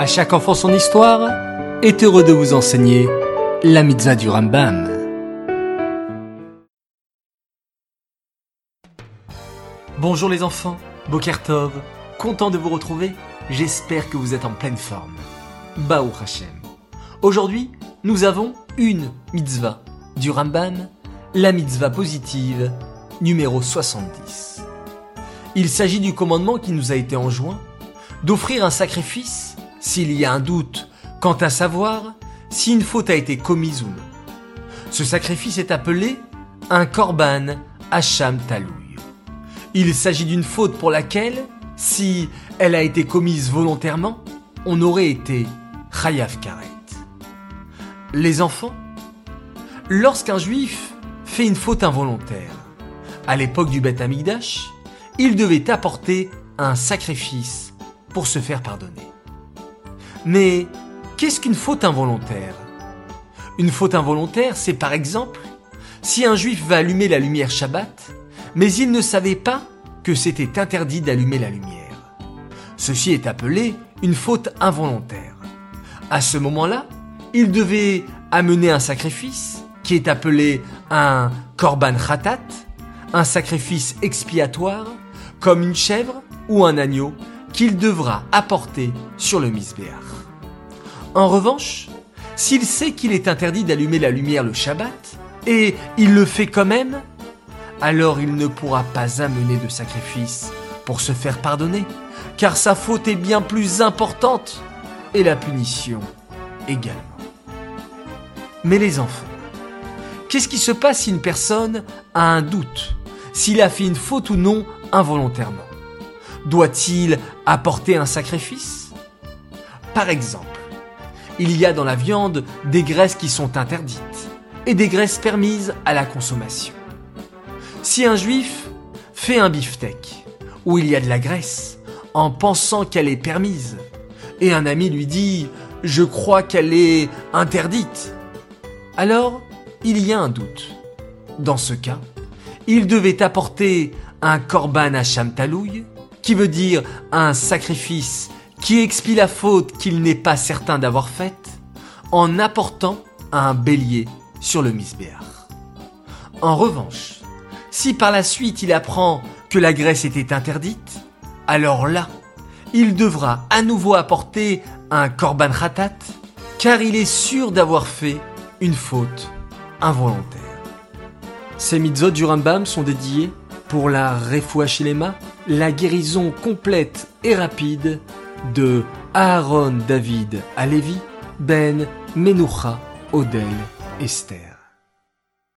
À chaque enfant son histoire est heureux de vous enseigner la mitzvah du Rambam. Bonjour les enfants, Bokertov, content de vous retrouver, j'espère que vous êtes en pleine forme. Baou Hashem. Aujourd'hui, nous avons une mitzvah du Rambam, la mitzvah positive numéro 70. Il s'agit du commandement qui nous a été enjoint d'offrir un sacrifice s'il y a un doute quant à savoir si une faute a été commise ou non. Ce sacrifice est appelé un korban hacham talouy. Il s'agit d'une faute pour laquelle, si elle a été commise volontairement, on aurait été chayav karet. Les enfants, lorsqu'un juif fait une faute involontaire, à l'époque du Beth Amigdash, il devait apporter un sacrifice pour se faire pardonner. Mais qu'est-ce qu'une faute involontaire? Une faute involontaire, c'est par exemple si un juif va allumer la lumière Shabbat, mais il ne savait pas que c'était interdit d'allumer la lumière. Ceci est appelé une faute involontaire. À ce moment-là, il devait amener un sacrifice qui est appelé un korban khatat, un sacrifice expiatoire, comme une chèvre ou un agneau qu'il devra apporter sur le misbéach. En revanche, s'il sait qu'il est interdit d'allumer la lumière le Shabbat, et il le fait quand même, alors il ne pourra pas amener de sacrifice pour se faire pardonner, car sa faute est bien plus importante, et la punition également. Mais les enfants, qu'est-ce qui se passe si une personne a un doute, s'il a fait une faute ou non involontairement? Doit-il apporter un sacrifice? Par exemple, il y a dans la viande des graisses qui sont interdites et des graisses permises à la consommation. Si un juif fait un beefsteak où il y a de la graisse en pensant qu'elle est permise et un ami lui dit je crois qu'elle est interdite, alors il y a un doute. Dans ce cas, il devait apporter un korban à Talouy, qui veut dire un sacrifice qui expie la faute qu'il n'est pas certain d'avoir faite, en apportant un bélier sur le misbéach. En revanche, si par la suite il apprend que la graisse était interdite, alors là, il devra à nouveau apporter un korban khatat, car il est sûr d'avoir fait une faute involontaire. Ces mitzvot du Rambam sont dédiés pour la refoua Shilema, la guérison complète et rapide de Aaron David Alevi, Ben Menucha Odel Esther.